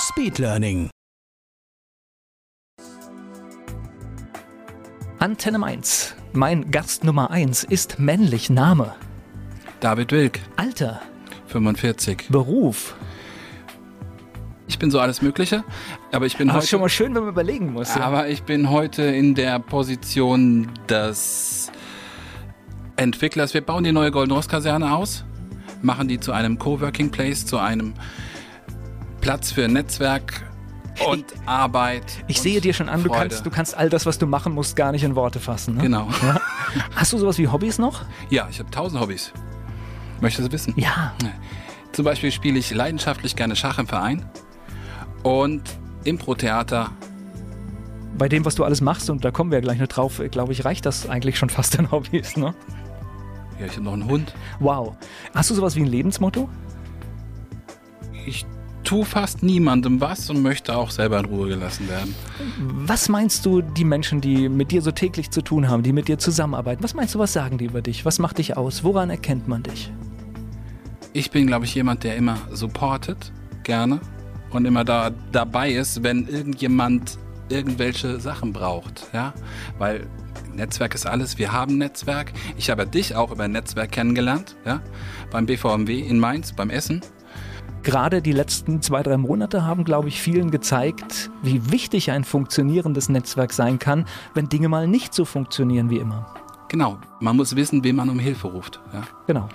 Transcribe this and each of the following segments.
Speedlearning. Antenne Mainz. Mein Gast Nummer 1 ist männlich Name. David Wilk, Alter. 45. Beruf. Ich bin so alles Mögliche, aber ich bin Aber heute. ist schon mal schön, wenn man überlegen muss. ja. aber ich bin heute in der Position des Entwicklers. Wir bauen die neue Golden Ross Kaserne aus, machen die zu einem Coworking Place, zu einem Platz für Netzwerk und Arbeit. Ich und sehe dir schon an, du kannst, du kannst all das, was du machen musst, gar nicht in Worte fassen. Ne? Genau. Hast du sowas wie Hobbys noch? Ja, ich habe tausend Hobbys. Möchtest du wissen? Ja. Zum Beispiel spiele ich leidenschaftlich gerne Schach im Verein und Impro-Theater Bei dem, was du alles machst, und da kommen wir ja gleich noch drauf, glaube ich, reicht das eigentlich schon fast an Hobbys. Ne? Ja, ich habe noch einen Hund. Wow. Hast du sowas wie ein Lebensmotto? Ich tue fast niemandem was und möchte auch selber in Ruhe gelassen werden. Was meinst du, die Menschen, die mit dir so täglich zu tun haben, die mit dir zusammenarbeiten, was meinst du, was sagen die über dich? Was macht dich aus? Woran erkennt man dich? Ich bin, glaube ich, jemand, der immer supportet, gerne und immer da dabei ist, wenn irgendjemand irgendwelche Sachen braucht, ja, weil Netzwerk ist alles. Wir haben Netzwerk. Ich habe dich auch über Netzwerk kennengelernt, ja, beim BVMW in Mainz, beim Essen. Gerade die letzten zwei, drei Monate haben, glaube ich, vielen gezeigt, wie wichtig ein funktionierendes Netzwerk sein kann, wenn Dinge mal nicht so funktionieren wie immer. Genau, man muss wissen, wen man um Hilfe ruft. Ja. Genau.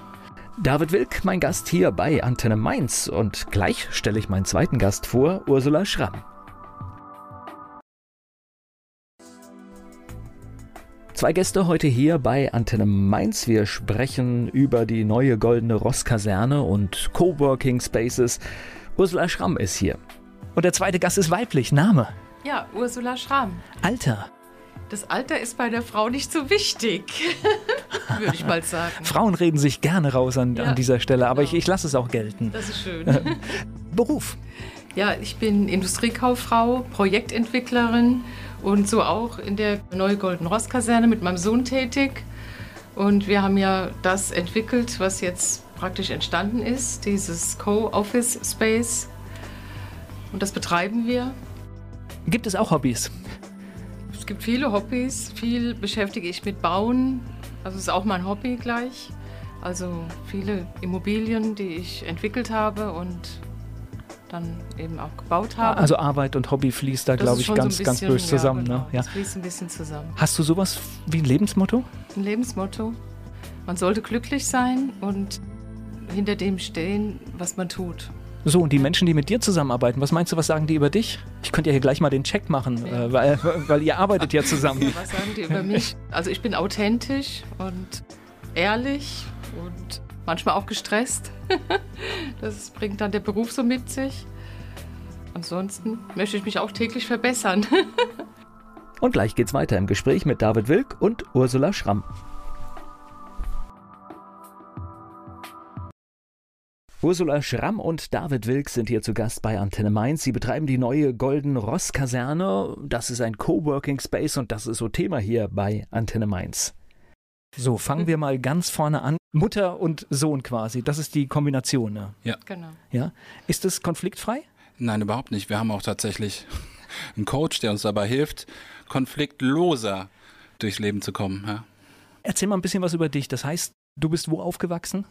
David Wilk, mein Gast hier bei Antenne Mainz. Und gleich stelle ich meinen zweiten Gast vor, Ursula Schramm. Zwei Gäste heute hier bei Antenne Mainz. Wir sprechen über die neue Goldene Ross-Kaserne und Coworking Spaces. Ursula Schramm ist hier. Und der zweite Gast ist weiblich. Name? Ja, Ursula Schramm. Alter. Das Alter ist bei der Frau nicht so wichtig, würde ich mal sagen. Frauen reden sich gerne raus an, Ja, an dieser Stelle, aber genau. ich, ich lasse es auch gelten. Das ist schön. Beruf. Ja, ich bin Industriekauffrau, Projektentwicklerin und so auch in der Neue Golden Ross Kaserne mit meinem Sohn tätig. Und wir haben ja das entwickelt, was jetzt praktisch entstanden ist, dieses Co-Office Space. Und das betreiben wir. Gibt es auch Hobbys? Es gibt viele Hobbys, viel beschäftige ich mit Bauen. Also ist auch mein Hobby gleich. Also viele Immobilien, die ich entwickelt habe und dann eben auch gebaut habe. Also Arbeit und Hobby fließt da, glaube ich, ganz, so ganz böse zusammen. Ja, genau, ne? ja. Das fließt ein bisschen zusammen. Hast du sowas wie ein Lebensmotto? Ein Lebensmotto. Man sollte glücklich sein und hinter dem stehen, was man tut. So, und die Menschen, die mit dir zusammenarbeiten, was meinst du, was sagen die über dich? Ich könnte ja hier gleich mal den Check machen, Ja. äh, weil, weil ihr arbeitet ja zusammen. Was sagen die über mich? Also ich bin authentisch und ehrlich und manchmal auch gestresst. Das bringt dann der Beruf so mit sich. Ansonsten möchte ich mich auch täglich verbessern. Und gleich geht's weiter im Gespräch mit David Wilk und Ursula Schramm. Ursula Schramm und David Wilk sind hier zu Gast bei Antenne Mainz. Sie betreiben die neue Golden Ross Kaserne. Das ist ein Coworking Space und das ist so Thema hier bei Antenne Mainz. So, fangen wir mal ganz vorne an. Mutter und Sohn quasi, das ist die Kombination. Ne? Genau. Ja? Ist das konfliktfrei? Nein, überhaupt nicht. Wir haben auch tatsächlich einen Coach, der uns dabei hilft, konfliktloser durchs Leben zu kommen. Ja. Erzähl mal ein bisschen was über dich. Das heißt, du bist wo aufgewachsen?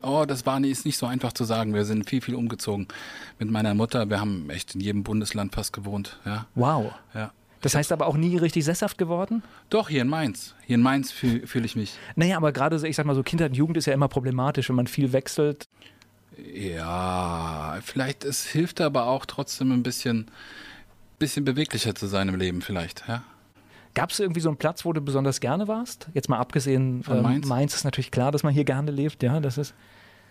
Oh, das war nie, ist nicht so einfach zu sagen. Wir sind viel, viel umgezogen mit meiner Mutter. Wir haben echt in jedem Bundesland fast gewohnt. Ja, Wow. ja. Das heißt aber auch nie richtig sesshaft geworden? Doch, hier in Mainz. Hier in Mainz fühle fühl ich mich. Naja, aber gerade so, ich sag mal so, Kindheit und Jugend ist ja immer problematisch, wenn man viel wechselt. Ja, vielleicht, es hilft aber auch trotzdem ein bisschen, bisschen beweglicher zu sein im Leben vielleicht. Ja. Gab es irgendwie so einen Platz, wo du besonders gerne warst? Jetzt mal abgesehen, Von ähm, Mainz? Mainz ist natürlich klar, dass man hier gerne lebt, ja, das ist.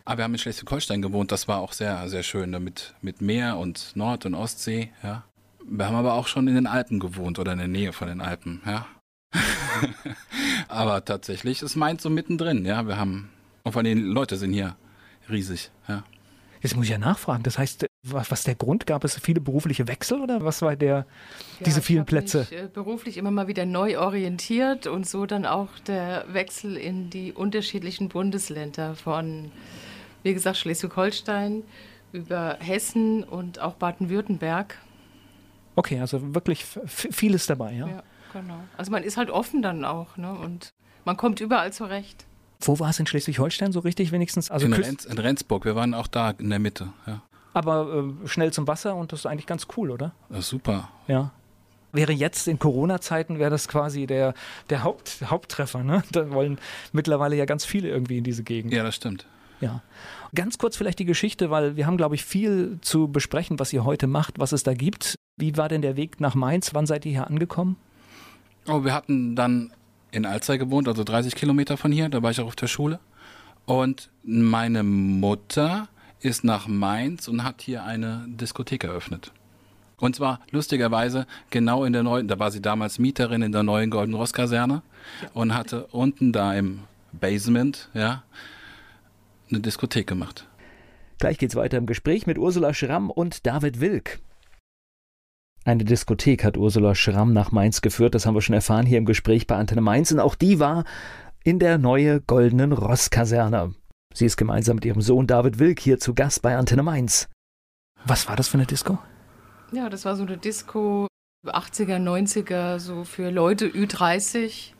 Aber wir haben in Schleswig-Holstein gewohnt, das war auch sehr, sehr schön, mit, mit Meer und Nord- und Ostsee, ja. Wir haben aber auch schon in den Alpen gewohnt oder in der Nähe von den Alpen, ja. aber tatsächlich ist Mainz so mittendrin, ja. Wir haben, und vor allem die Leute sind hier riesig, ja. Jetzt muss ich ja nachfragen. Das heißt, was, was der Grund? Gab es viele berufliche Wechsel oder was war der, diese Ja, vielen ich hab Plätze? Mich, äh, beruflich immer mal wieder neu orientiert und so dann auch der Wechsel in die unterschiedlichen Bundesländer von, wie gesagt, Schleswig-Holstein über Hessen und auch Baden-Württemberg. Okay, also wirklich vieles dabei, ja? Ja, genau. Also man ist halt offen dann auch, ne? Und man kommt überall zurecht. Wo war es in Schleswig-Holstein so richtig wenigstens? Also in, Renz, in Rendsburg, wir waren auch da in der Mitte, ja. aber äh, schnell zum Wasser und das ist eigentlich ganz cool, oder? Super. Ja. Wäre jetzt in Corona-Zeiten, wäre das quasi der, der Haupt, Haupttreffer, ne? Da wollen mittlerweile ja ganz viele irgendwie in diese Gegend. Ja, das stimmt. Ja. Ganz kurz vielleicht die Geschichte, weil wir haben, glaube ich, viel zu besprechen, was ihr heute macht, was es da gibt. Wie war denn der Weg nach Mainz? Wann seid ihr hier angekommen? Oh, wir hatten dann in Alzey gewohnt, also 30 Kilometer von hier, da war ich auch auf der Schule. Und meine Mutter ist nach Mainz und hat hier eine Diskothek eröffnet. Und zwar lustigerweise genau in der neuen, da war sie damals Mieterin in der neuen Golden Ross Kaserne und hatte unten da im Basement, ja, eine Diskothek gemacht. Gleich geht's weiter im Gespräch mit Ursula Schramm und David Wilk. Eine Diskothek hat Ursula Schramm nach Mainz geführt, das haben wir schon erfahren hier im Gespräch bei Antenne Mainz und auch die war in der neue Goldenen Ross-Kaserne. Sie ist gemeinsam mit ihrem Sohn David Wilk hier zu Gast bei Antenne Mainz. Was war das für eine Disco? Ja, das war so eine Disco 80er, 90er, so für Leute Ü30.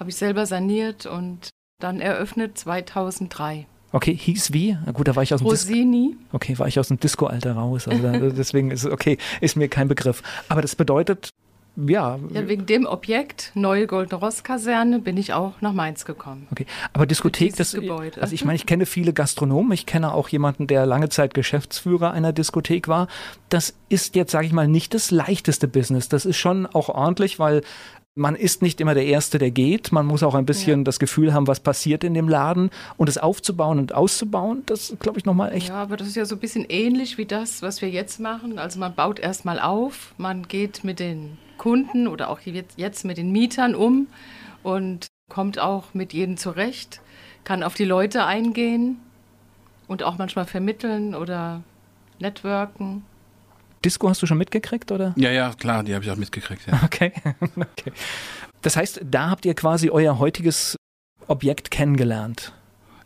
Habe ich selber saniert und dann eröffnet 2003. Okay, hieß wie? Na gut, da war ich aus dem Dis Rosini, Okay, war ich aus dem Disco-Alter raus. Also da, deswegen ist es okay, ist mir kein Begriff. Aber das bedeutet, ja, ja, wegen dem Objekt, neue Goldene Ross-Kaserne, bin ich auch nach Mainz gekommen. Okay, aber Diskothek, das, Gebäude. also ich meine, ich kenne viele Gastronomen, ich kenne auch jemanden, der lange Zeit Geschäftsführer einer Diskothek war. Das ist jetzt, sage ich mal, nicht das leichteste Business. Das ist schon auch ordentlich, weil man ist nicht immer der Erste, der geht. Man muss auch ein bisschen Ja. das Gefühl haben, was passiert in dem Laden und es aufzubauen und auszubauen. Das glaube ich nochmal echt. Ja, aber das ist ja so ein bisschen ähnlich wie das, was wir jetzt machen. Also man baut erstmal auf, man geht mit den Kunden oder auch jetzt jetzt mit den Mietern um und kommt auch mit jedem zurecht, kann auf die Leute eingehen und auch manchmal vermitteln oder networken. Disco hast du schon mitgekriegt, oder? Ja, ja, klar, die habe ich auch mitgekriegt. Ja. Okay. okay. Das heißt, da habt ihr quasi euer heutiges Objekt kennengelernt.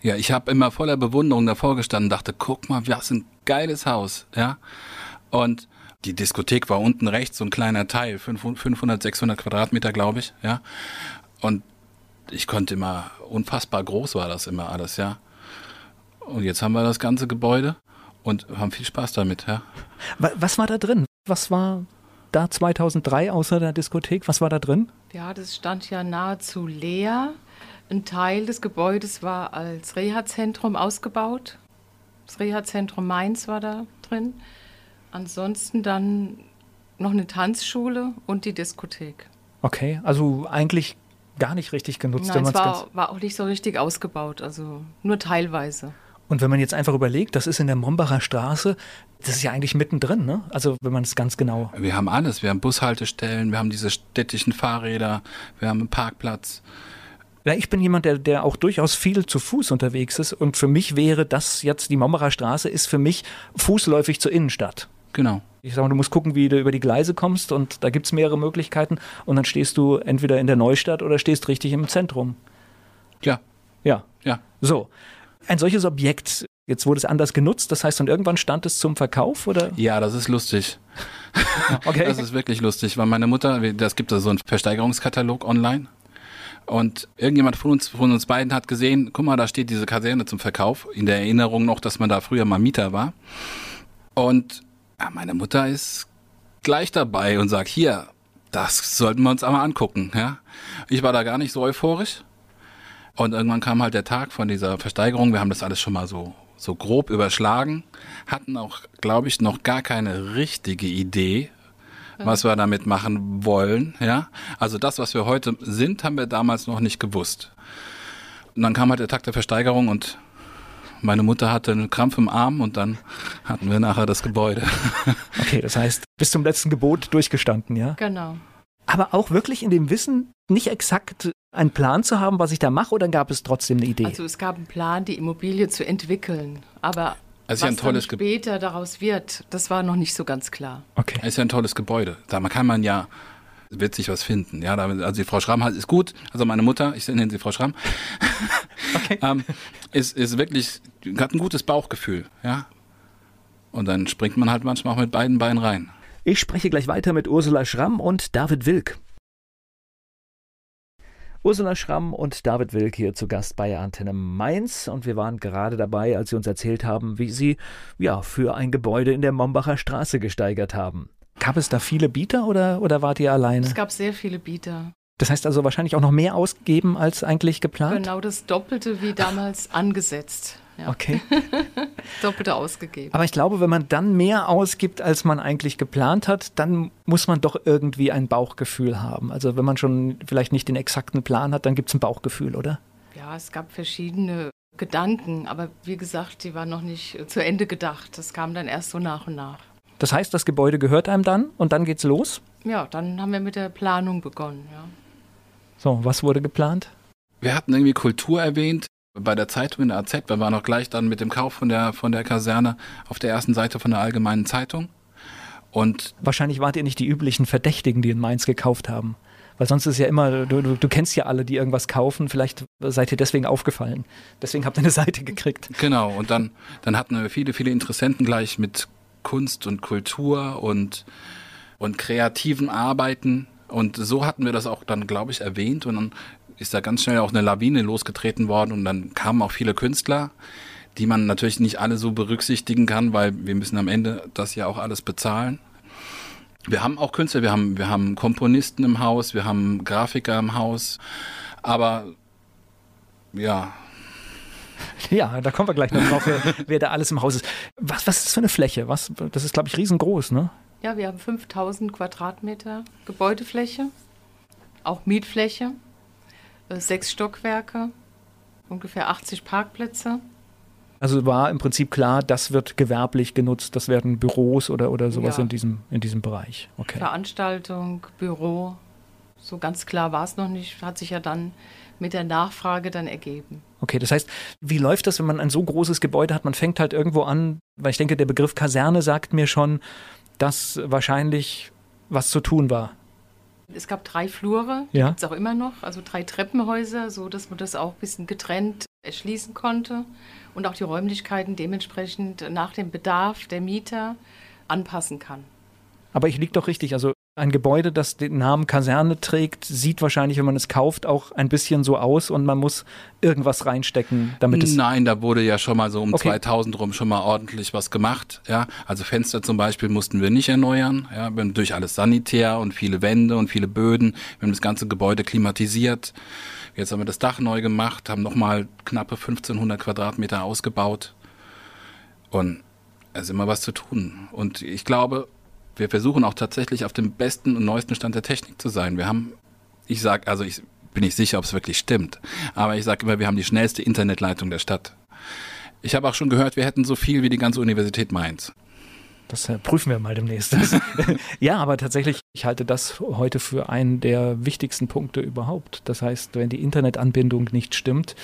Ja, ich habe immer voller Bewunderung davor gestanden, dachte, guck mal, was ein geiles Haus, ja. Und die Diskothek war unten rechts so ein kleiner Teil, 500, 600 Quadratmeter, glaube ich, ja. Und ich konnte immer, unfassbar groß war das immer alles, ja. Und jetzt haben wir das ganze Gebäude und haben viel Spaß damit, ja. Wa- Was war da drin? Was war da 2003 außer der Diskothek? Was war da drin? Ja, das stand ja nahezu leer. Ein Teil des Gebäudes war als Reha-Zentrum ausgebaut. Das Reha-Zentrum Mainz war da drin. Ansonsten dann noch eine Tanzschule und die Diskothek. Okay, also eigentlich gar nicht richtig genutzt. Nein, wenn es war, war auch nicht so richtig ausgebaut, also nur teilweise. Und wenn man jetzt einfach überlegt, das ist in der Mombacher Straße, das ist ja eigentlich mittendrin, ne? Also wenn man es ganz genau. Wir haben alles. Wir haben Bushaltestellen, wir haben diese städtischen Fahrräder, wir haben einen Parkplatz. Ja, ich bin jemand, der, der auch durchaus viel zu Fuß unterwegs ist und für mich wäre das jetzt, die Mombacher Straße ist für mich fußläufig zur Innenstadt. Genau. Ich sag mal, du musst gucken, wie du über die Gleise kommst und da gibt's mehrere Möglichkeiten und dann stehst du entweder in der Neustadt oder stehst richtig im Zentrum. Ja, Ja, ja. so. Ein solches Objekt, jetzt wurde es anders genutzt, das heißt, und irgendwann stand es zum Verkauf oder? Ja, das ist lustig. Okay. Das ist wirklich lustig, weil meine Mutter, das gibt da so einen Versteigerungskatalog online. Und irgendjemand von uns, von uns beiden hat gesehen, guck mal, da steht diese Kaserne zum Verkauf. In der Erinnerung noch, dass man da früher mal Mieter war. Und ja, meine Mutter ist gleich dabei und sagt, hier, das sollten wir uns einmal angucken. Ja? Ich war da gar nicht so euphorisch. Und irgendwann kam halt der Tag von dieser Versteigerung. Wir haben das alles schon mal so, so grob überschlagen, hatten auch, glaube ich, noch gar keine richtige Idee, was wir damit machen wollen. Ja, also das, was wir heute sind, haben wir damals noch nicht gewusst. Und dann kam halt der Tag der Versteigerung und Meine Mutter hatte einen Krampf im Arm und dann hatten wir nachher das Gebäude. Okay, das heißt, bis zum letzten Gebot durchgestanden, ja? Genau. Aber auch wirklich in dem Wissen, nicht exakt einen Plan zu haben, was ich da mache, oder gab es trotzdem eine Idee? Also es gab einen Plan, die Immobilie zu entwickeln, aber Es ist was ja ein tolles dann Ge- später daraus wird, das war noch nicht so ganz klar. okay. ist ja ein tolles Gebäude. Da kann man ja wird sich was finden. Ja, da- also die Frau Schramm hat, ist gut. Also meine Mutter, ich nenne sie Frau Schramm, ähm, ist, ist wirklich, hat ein gutes Bauchgefühl. Ja. Und dann springt man halt manchmal auch mit beiden Beinen rein. Ich spreche gleich weiter mit Ursula Schramm und David Wilk. Ursula Schramm und David Wilk hier zu Gast bei Antenne Mainz und wir waren gerade dabei, als sie uns erzählt haben, wie sie ja für ein Gebäude in der Mombacher Straße gesteigert haben. Gab es da viele Bieter oder, oder wart ihr alleine? Es gab sehr viele Bieter. Das heißt also wahrscheinlich auch noch mehr ausgeben als eigentlich geplant? Genau das Doppelte wie damals angesetzt. Ja, Okay. Doppelte ausgegeben. Aber ich glaube, wenn man dann mehr ausgibt, als man eigentlich geplant hat, dann muss man doch irgendwie ein Bauchgefühl haben. Also wenn man schon vielleicht nicht den exakten Plan hat, dann gibt es ein Bauchgefühl, oder? Ja, es gab verschiedene Gedanken, aber wie gesagt, die waren noch nicht zu Ende gedacht. Das kam dann erst so nach und nach. Das heißt, das Gebäude gehört einem dann und dann geht's los. Ja, dann haben wir mit der Planung begonnen. Ja. So, was wurde geplant? Wir hatten irgendwie Kultur erwähnt bei der Zeitung in der AZ. Wir waren auch gleich dann mit dem Kauf von der, von der Kaserne auf der ersten Seite von der Allgemeinen Zeitung. Und Wahrscheinlich wart ihr nicht die üblichen Verdächtigen, die in Mainz gekauft haben. Weil sonst ist ja immer, du, du, du kennst ja alle, die irgendwas kaufen. Vielleicht seid ihr deswegen aufgefallen. Deswegen habt ihr eine Seite gekriegt. Genau, und dann, dann hatten wir viele, viele Interessenten gleich mit Kunst und Kultur und, und kreativen Arbeiten. Und so hatten wir das auch dann, glaube ich, erwähnt. Und dann ist da ganz schnell auch eine Lawine losgetreten worden. Und dann kamen auch viele Künstler, die man natürlich nicht alle so berücksichtigen kann, weil wir müssen am Ende das ja auch alles bezahlen. Wir haben auch Künstler, wir haben, wir haben Komponisten im Haus, wir haben Grafiker im Haus. Aber ja, Ja, da kommen wir gleich noch drauf, wer, wer da alles im Haus ist. Was, was ist das für eine Fläche? Was, das ist, glaube ich, riesengroß, ne? ja, wir haben 5000 Quadratmeter Gebäudefläche, auch Mietfläche, sechs Stockwerke, ungefähr 80 Parkplätze. Also war im Prinzip klar, das wird gewerblich genutzt, das werden Büros oder, oder sowas Ja. in, diesem, in diesem Bereich. Okay. Veranstaltung, Büro. So ganz klar war es noch nicht, hat sich ja dann mit der Nachfrage dann ergeben. Okay, das heißt, wie läuft das, wenn man ein so großes Gebäude hat? Man fängt halt irgendwo an, weil ich denke, der Begriff Kaserne sagt mir schon, dass wahrscheinlich was zu tun war. Es gab drei Flure, Ja. gibt es auch immer noch, also drei Treppenhäuser, so dass man das auch ein bisschen getrennt erschließen konnte und auch die Räumlichkeiten dementsprechend nach dem Bedarf der Mieter anpassen kann. Aber ich liege doch richtig. Also ein Gebäude, das den Namen Kaserne trägt, sieht wahrscheinlich, wenn man es kauft, auch ein bisschen so aus und man muss irgendwas reinstecken, damit es. Nein, da wurde ja schon mal so um Okay. 2000 rum schon mal ordentlich was gemacht. Ja, also Fenster zum Beispiel mussten wir nicht erneuern. Ja, wir haben durch alles sanitär und viele Wände und viele Böden. Wir haben das ganze Gebäude klimatisiert. Jetzt haben wir das Dach neu gemacht, haben nochmal knappe 1500 Quadratmeter ausgebaut. Und es ist immer was zu tun. Und ich glaube, wir versuchen auch tatsächlich auf dem besten und neuesten Stand der Technik zu sein. Wir haben, ich sag, also ich bin nicht sicher, ob es wirklich stimmt, aber ich sage immer, wir haben die schnellste Internetleitung der Stadt. Ich habe auch schon gehört, wir hätten so viel wie die ganze Universität Mainz. Das äh, prüfen wir mal demnächst. ja, aber tatsächlich, ich halte das heute für einen der wichtigsten Punkte überhaupt. Das heißt, wenn die Internetanbindung nicht stimmt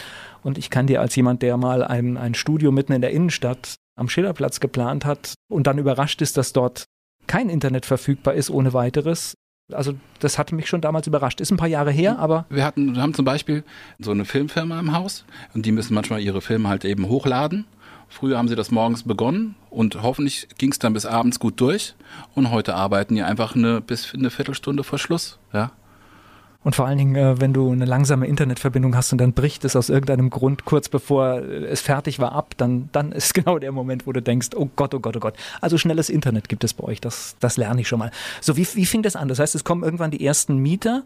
und ich kann dir als jemand, der mal ein, ein Studio mitten in der Innenstadt am Schillerplatz geplant hat und dann überrascht ist, dass dort kein Internet verfügbar ist ohne weiteres. Also das hatte mich schon damals überrascht. Ist ein paar Jahre her, aber Wir hatten, wir haben zum Beispiel so eine Filmfirma im Haus und die müssen manchmal ihre Filme halt eben hochladen. Früher haben sie das morgens begonnen und hoffentlich ging es dann bis abends gut durch. Und heute arbeiten die einfach eine, bis eine Viertelstunde vor Schluss. Ja? Und vor allen Dingen, äh, wenn du eine langsame Internetverbindung hast und dann bricht es aus irgendeinem Grund kurz bevor äh, es fertig war ab, dann, dann ist genau der Moment, wo du denkst, oh Gott, oh Gott, oh Gott. Also schnelles Internet gibt es bei euch, das, das lerne ich schon mal. So, wie, wie fing das an? Das heißt, es kommen irgendwann die ersten Mieter.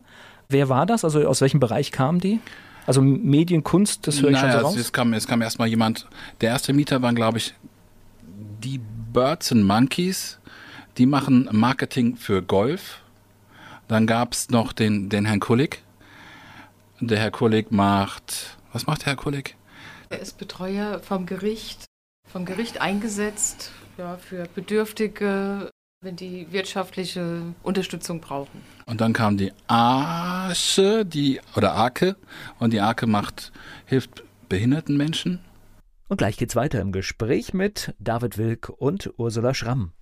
Wer war das? Also aus welchem Bereich kamen die? Also Medien, Kunst, das höre ich naja, schon so raus. es kam, es kam erstmal jemand, der erste Mieter waren, glaube ich, die Birds and Monkeys. Die machen Marketing für Golf. Dann gab es noch den, den Herrn Kullig. Der Herr Kullig macht, was macht der Herr Kullig? Er ist Betreuer vom Gericht, vom Gericht eingesetzt ja, für Bedürftige, wenn die wirtschaftliche Unterstützung brauchen. Und dann kam die Arche, die oder Arke und die Arke macht hilft behinderten Menschen. Und gleich geht's weiter im Gespräch mit David Wilk und Ursula Schramm.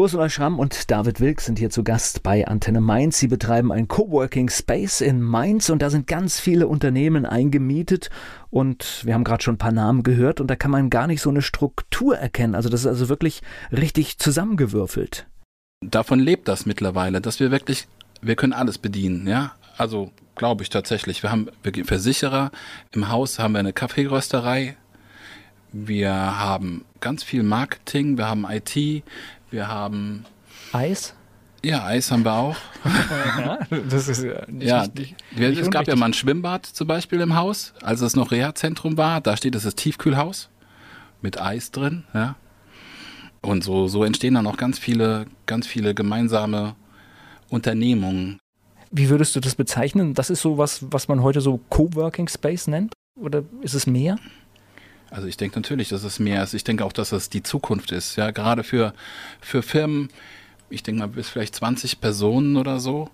Ursula Schramm und David Wilk sind hier zu Gast bei Antenne Mainz. Sie betreiben ein Coworking Space in Mainz und da sind ganz viele Unternehmen eingemietet und wir haben gerade schon ein paar Namen gehört und da kann man gar nicht so eine Struktur erkennen. Also das ist also wirklich richtig zusammengewürfelt. Davon lebt das mittlerweile, dass wir wirklich, wir können alles bedienen, ja. Also glaube ich tatsächlich. Wir haben Versicherer, im Haus haben wir eine Kaffeerösterei, wir haben ganz viel Marketing, wir haben IT, wir haben Eis. Ja, Eis haben wir auch. ja, das ist ja nicht, ja, nicht, nicht Es gab ja mal ein Schwimmbad zum Beispiel im Haus, als es noch Reha-Zentrum war. Da steht es das Tiefkühlhaus mit Eis drin. Ja. Und so, so entstehen dann auch ganz viele, ganz viele gemeinsame Unternehmungen. Wie würdest du das bezeichnen? Das ist so was, was man heute so Coworking Space nennt? Oder ist es mehr? Also ich denke natürlich, dass es mehr ist. Ich denke auch, dass es die Zukunft ist. Ja, gerade für, für Firmen, ich denke mal bis vielleicht 20 Personen oder so,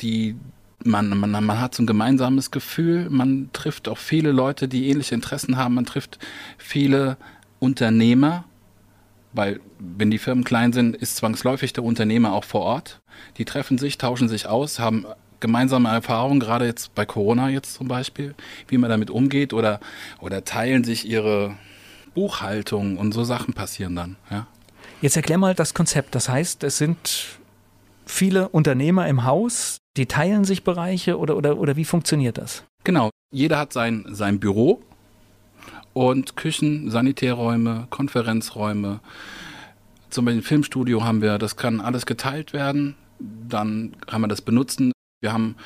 die man, man, man hat so ein gemeinsames Gefühl, man trifft auch viele Leute, die ähnliche Interessen haben, man trifft viele Unternehmer, weil wenn die Firmen klein sind, ist zwangsläufig der Unternehmer auch vor Ort. Die treffen sich, tauschen sich aus, haben gemeinsame Erfahrungen, gerade jetzt bei Corona jetzt zum Beispiel, wie man damit umgeht oder, oder teilen sich ihre Buchhaltung und so Sachen passieren dann. Ja. Jetzt erklär mal das Konzept. Das heißt, es sind viele Unternehmer im Haus, die teilen sich Bereiche oder, oder, oder wie funktioniert das? Genau, jeder hat sein, sein Büro und Küchen, Sanitärräume, Konferenzräume. Zum Beispiel ein Filmstudio haben wir, das kann alles geteilt werden. Dann kann man das benutzen. Wir haben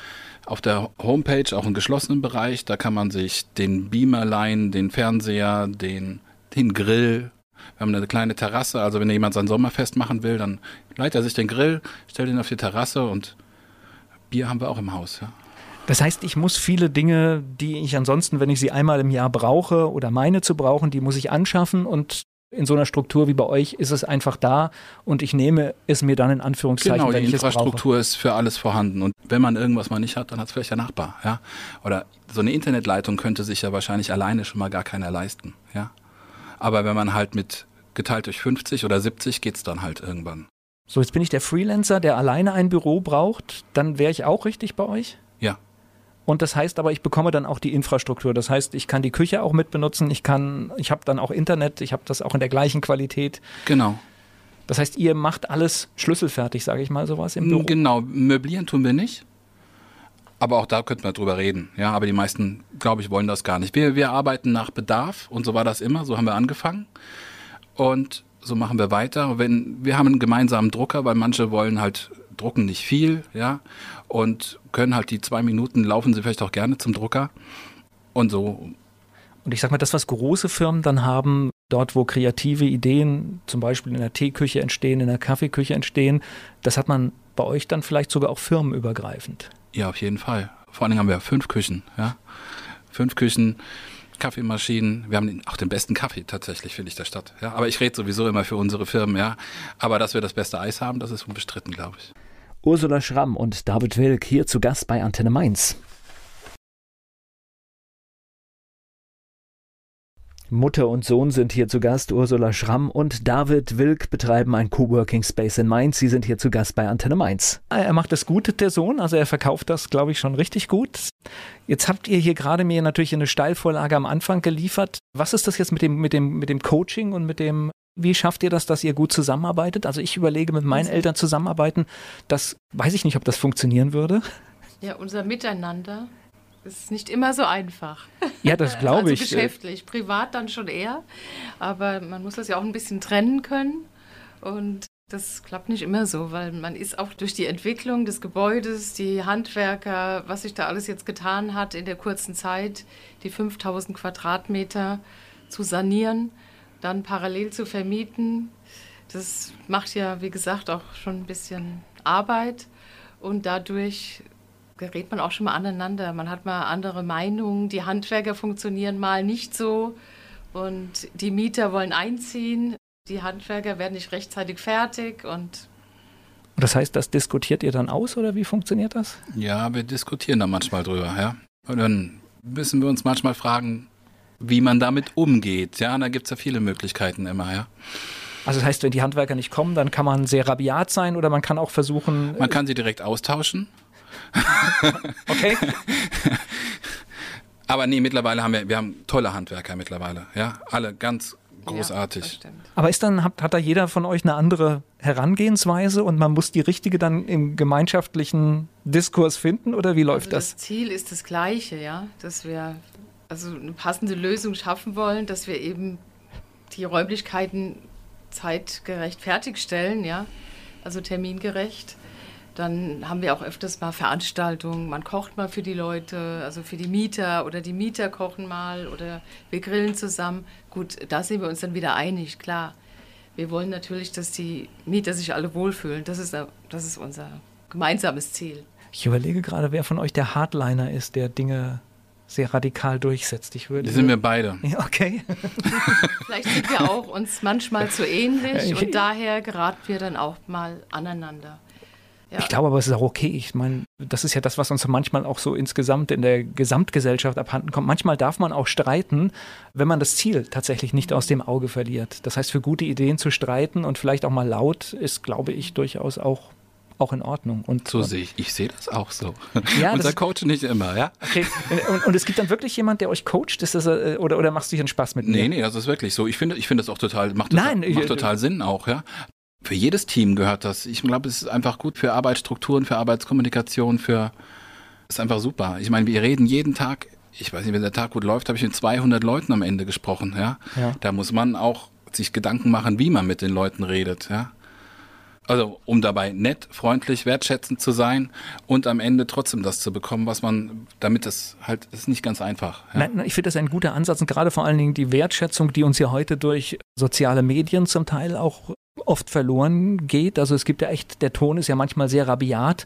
auf der Homepage auch einen geschlossenen Bereich, da kann man sich den Beamer leihen, den Fernseher, den, den Grill. Wir haben eine kleine Terrasse, also wenn jemand sein Sommerfest machen will, dann leiht er sich den Grill, stellt ihn auf die Terrasse und Bier haben wir auch im Haus. Ja. Das heißt, ich muss viele Dinge, die ich ansonsten, wenn ich sie einmal im Jahr brauche oder meine zu brauchen, die muss ich anschaffen und in so einer Struktur wie bei euch ist es einfach da und ich nehme es mir dann in Anführungszeichen, genau, die Infrastruktur ist für alles vorhanden und wenn man irgendwas mal nicht hat, dann hat es vielleicht der Nachbar, ja? Oder so eine Internetleitung könnte sich ja wahrscheinlich alleine schon mal gar keiner leisten, ja? Aber wenn man halt mit geteilt durch 50 oder 70 geht es dann halt irgendwann. So, jetzt bin ich der Freelancer, der alleine ein Büro braucht, dann wäre ich auch richtig bei euch? Und das heißt aber, ich bekomme dann auch die Infrastruktur. Das heißt, ich kann die Küche auch mit benutzen. Ich kann, ich habe dann auch Internet. Ich habe das auch in der gleichen Qualität. Genau. Das heißt, ihr macht alles schlüsselfertig, sage ich mal sowas im Büro. Genau, möblieren tun wir nicht. Aber auch da könnten wir drüber reden. Ja, aber die meisten, glaube ich, wollen das gar nicht. Wir, wir arbeiten nach Bedarf und so war das immer. So haben wir angefangen. Und so machen wir weiter. Wenn, wir haben einen gemeinsamen Drucker, weil manche wollen halt drucken nicht viel, ja und können halt die zwei Minuten laufen sie vielleicht auch gerne zum Drucker und so. Und ich sag mal, das, was große Firmen dann haben, dort, wo kreative Ideen zum Beispiel in der Teeküche entstehen, in der Kaffeeküche entstehen, das hat man bei euch dann vielleicht sogar auch firmenübergreifend. Ja, auf jeden Fall. Vor allen Dingen haben wir fünf Küchen, ja. Fünf Küchen, Kaffeemaschinen. Wir haben auch den besten Kaffee tatsächlich, finde ich, der Stadt. Ja, aber ich rede sowieso immer für unsere Firmen, ja. Aber dass wir das beste Eis haben, das ist unbestritten, glaube ich. Ursula Schramm und David Wilk hier zu Gast bei Antenne Mainz. Mutter und Sohn sind hier zu Gast. Ursula Schramm und David Wilk betreiben ein Coworking Space in Mainz. Sie sind hier zu Gast bei Antenne Mainz. Er macht das gut, der Sohn. Also er verkauft das, glaube ich, schon richtig gut. Jetzt habt ihr hier gerade mir natürlich eine Steilvorlage am Anfang geliefert. Was ist das jetzt mit dem, mit dem, mit dem Coaching und mit dem wie schafft ihr das, dass ihr gut zusammenarbeitet? Also ich überlege mit meinen Eltern zusammenarbeiten. Das weiß ich nicht, ob das funktionieren würde. Ja, unser Miteinander ist nicht immer so einfach. Ja, das glaube also ich. Geschäftlich, privat dann schon eher. Aber man muss das ja auch ein bisschen trennen können. Und das klappt nicht immer so, weil man ist auch durch die Entwicklung des Gebäudes, die Handwerker, was sich da alles jetzt getan hat in der kurzen Zeit, die 5000 Quadratmeter zu sanieren dann parallel zu vermieten, das macht ja, wie gesagt, auch schon ein bisschen Arbeit und dadurch gerät man auch schon mal aneinander. Man hat mal andere Meinungen. Die Handwerker funktionieren mal nicht so und die Mieter wollen einziehen. Die Handwerker werden nicht rechtzeitig fertig und das heißt, das diskutiert ihr dann aus oder wie funktioniert das? Ja, wir diskutieren da manchmal drüber, ja. Und dann müssen wir uns manchmal fragen, wie man damit umgeht. Ja, da gibt es ja viele Möglichkeiten immer, ja. Also das heißt, wenn die Handwerker nicht kommen, dann kann man sehr rabiat sein oder man kann auch versuchen. Man kann sie direkt austauschen. okay. Aber nee, mittlerweile haben wir, wir haben tolle Handwerker mittlerweile, ja. Alle ganz großartig. Ja, Aber ist dann, hat, hat da jeder von euch eine andere Herangehensweise und man muss die richtige dann im gemeinschaftlichen Diskurs finden oder wie läuft also das? Das Ziel ist das gleiche, ja, dass wir also eine passende Lösung schaffen wollen, dass wir eben die Räumlichkeiten zeitgerecht fertigstellen, ja, also termingerecht. Dann haben wir auch öfters mal Veranstaltungen. Man kocht mal für die Leute, also für die Mieter oder die Mieter kochen mal oder wir grillen zusammen. Gut, da sind wir uns dann wieder einig, klar. Wir wollen natürlich, dass die Mieter sich alle wohlfühlen. Das ist, das ist unser gemeinsames Ziel. Ich überlege gerade, wer von euch der Hardliner ist, der Dinge sehr radikal durchsetzt. Ich würde. Die sind wir beide. Okay. Vielleicht sind wir auch uns manchmal zu ähnlich und daher geraten wir dann auch mal aneinander. Ja. Ich glaube aber, es ist auch okay. Ich meine, das ist ja das, was uns manchmal auch so insgesamt in der Gesamtgesellschaft abhanden kommt. Manchmal darf man auch streiten, wenn man das Ziel tatsächlich nicht aus dem Auge verliert. Das heißt, für gute Ideen zu streiten und vielleicht auch mal laut ist, glaube ich, durchaus auch auch in Ordnung. Und, so sehe ich, ich sehe das auch so. Ja, Unser Coach nicht immer, ja. Okay. Und, und, es gibt dann wirklich jemand, der euch coacht? Ist das, äh, oder, oder machst du hier einen Spaß mit mir? Nee, nee, das ist wirklich so. Ich finde, ich finde das auch total, macht total, Nein, macht total Sinn auch, ja. Für jedes Team gehört das. Ich glaube, es ist einfach gut für Arbeitsstrukturen, für Arbeitskommunikation, für, ist einfach super. Ich meine, wir reden jeden Tag, ich weiß nicht, wenn der Tag gut läuft, habe ich mit 200 Leuten am Ende gesprochen, ja. ja. Da muss man auch sich Gedanken machen, wie man mit den Leuten redet, ja. Also um dabei nett, freundlich, wertschätzend zu sein und am Ende trotzdem das zu bekommen, was man, damit es halt, ist nicht ganz einfach. Ja. Nein, ich finde das ein guter Ansatz und gerade vor allen Dingen die Wertschätzung, die uns ja heute durch soziale Medien zum Teil auch oft verloren geht. Also es gibt ja echt, der Ton ist ja manchmal sehr rabiat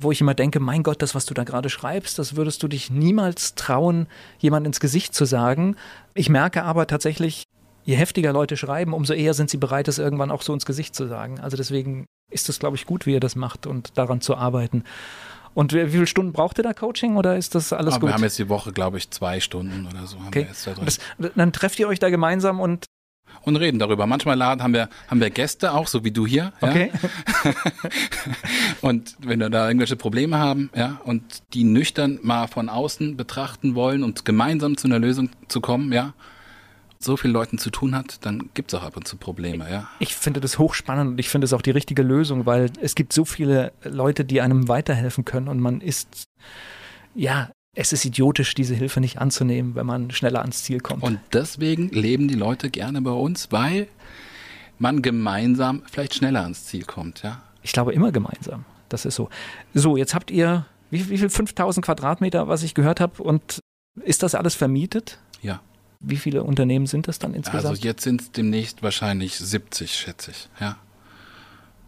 wo ich immer denke, mein Gott, das, was du da gerade schreibst, das würdest du dich niemals trauen, jemand ins Gesicht zu sagen. Ich merke aber tatsächlich, je heftiger Leute schreiben, umso eher sind sie bereit, es irgendwann auch so ins Gesicht zu sagen. Also deswegen ist es, glaube ich, gut, wie ihr das macht und daran zu arbeiten. Und wie viele Stunden braucht ihr da Coaching oder ist das alles Aber gut? Wir haben jetzt die Woche, glaube ich, zwei Stunden oder so. okay. Da das, dann trefft ihr euch da gemeinsam und und reden darüber. Manchmal laden, haben wir, haben wir Gäste auch, so wie du hier. Okay. Ja? und wenn wir da irgendwelche Probleme haben, ja, und die nüchtern mal von außen betrachten wollen und gemeinsam zu einer Lösung zu kommen, ja, so vielen Leuten zu tun hat, dann gibt es auch ab und zu Probleme, ja. Ich finde das hochspannend und ich finde es auch die richtige Lösung, weil es gibt so viele Leute, die einem weiterhelfen können und man ist, ja, es ist idiotisch, diese Hilfe nicht anzunehmen, wenn man schneller ans Ziel kommt. Und deswegen leben die Leute gerne bei uns, weil man gemeinsam vielleicht schneller ans Ziel kommt, ja. Ich glaube immer gemeinsam. Das ist so. So, jetzt habt ihr, wie, wie viel? 5000 Quadratmeter, was ich gehört habe. Und ist das alles vermietet? Ja. Wie viele Unternehmen sind das dann insgesamt? Also jetzt sind es demnächst wahrscheinlich 70, schätze ich, ja.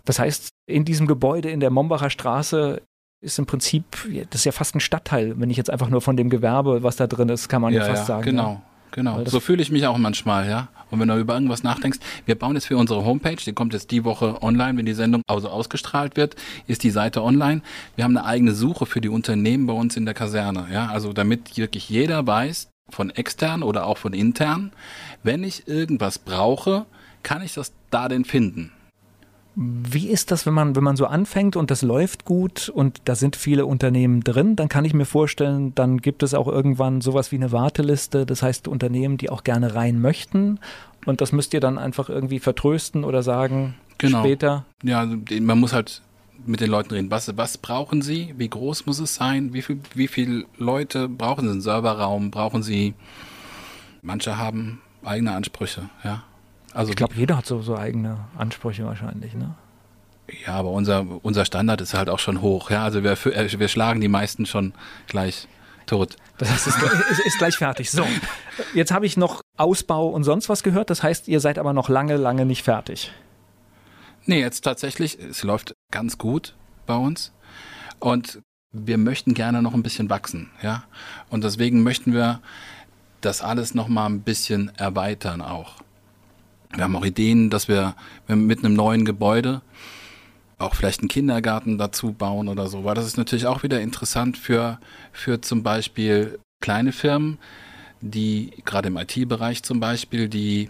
Das heißt, in diesem Gebäude in der Mombacher Straße ist im Prinzip, das ist ja fast ein Stadtteil, wenn ich jetzt einfach nur von dem Gewerbe, was da drin ist, kann man ja, ja fast sagen. Genau. Ja. Genau, so fühle ich mich auch manchmal, ja. Und wenn du über irgendwas nachdenkst, wir bauen jetzt für unsere Homepage, die kommt jetzt die Woche online, wenn die Sendung also ausgestrahlt wird, ist die Seite online. Wir haben eine eigene Suche für die Unternehmen bei uns in der Kaserne, ja. Also damit wirklich jeder weiß, von extern oder auch von intern, wenn ich irgendwas brauche, kann ich das da denn finden? Wie ist das, wenn man, wenn man so anfängt und das läuft gut und da sind viele Unternehmen drin, dann kann ich mir vorstellen, dann gibt es auch irgendwann sowas wie eine Warteliste, das heißt Unternehmen, die auch gerne rein möchten und das müsst ihr dann einfach irgendwie vertrösten oder sagen genau. später. Ja, also man muss halt mit den Leuten reden. Was, was brauchen sie? Wie groß muss es sein? Wie viel, wie viele Leute brauchen sie einen Serverraum? Brauchen sie? Manche haben eigene Ansprüche, ja. Also ich glaube, jeder hat so, so eigene Ansprüche wahrscheinlich, ne? Ja, aber unser, unser Standard ist halt auch schon hoch. Ja, also wir, äh, wir schlagen die meisten schon gleich tot. Das heißt, es ist, ist gleich fertig. So, jetzt habe ich noch Ausbau und sonst was gehört. Das heißt, ihr seid aber noch lange, lange nicht fertig. Nee, jetzt tatsächlich, es läuft ganz gut bei uns. Und wir möchten gerne noch ein bisschen wachsen, ja. Und deswegen möchten wir das alles noch mal ein bisschen erweitern auch. Wir haben auch Ideen, dass wir, mit einem neuen Gebäude auch vielleicht einen Kindergarten dazu bauen oder so, weil das ist natürlich auch wieder interessant für, für zum Beispiel kleine Firmen, die gerade im IT-Bereich zum Beispiel, die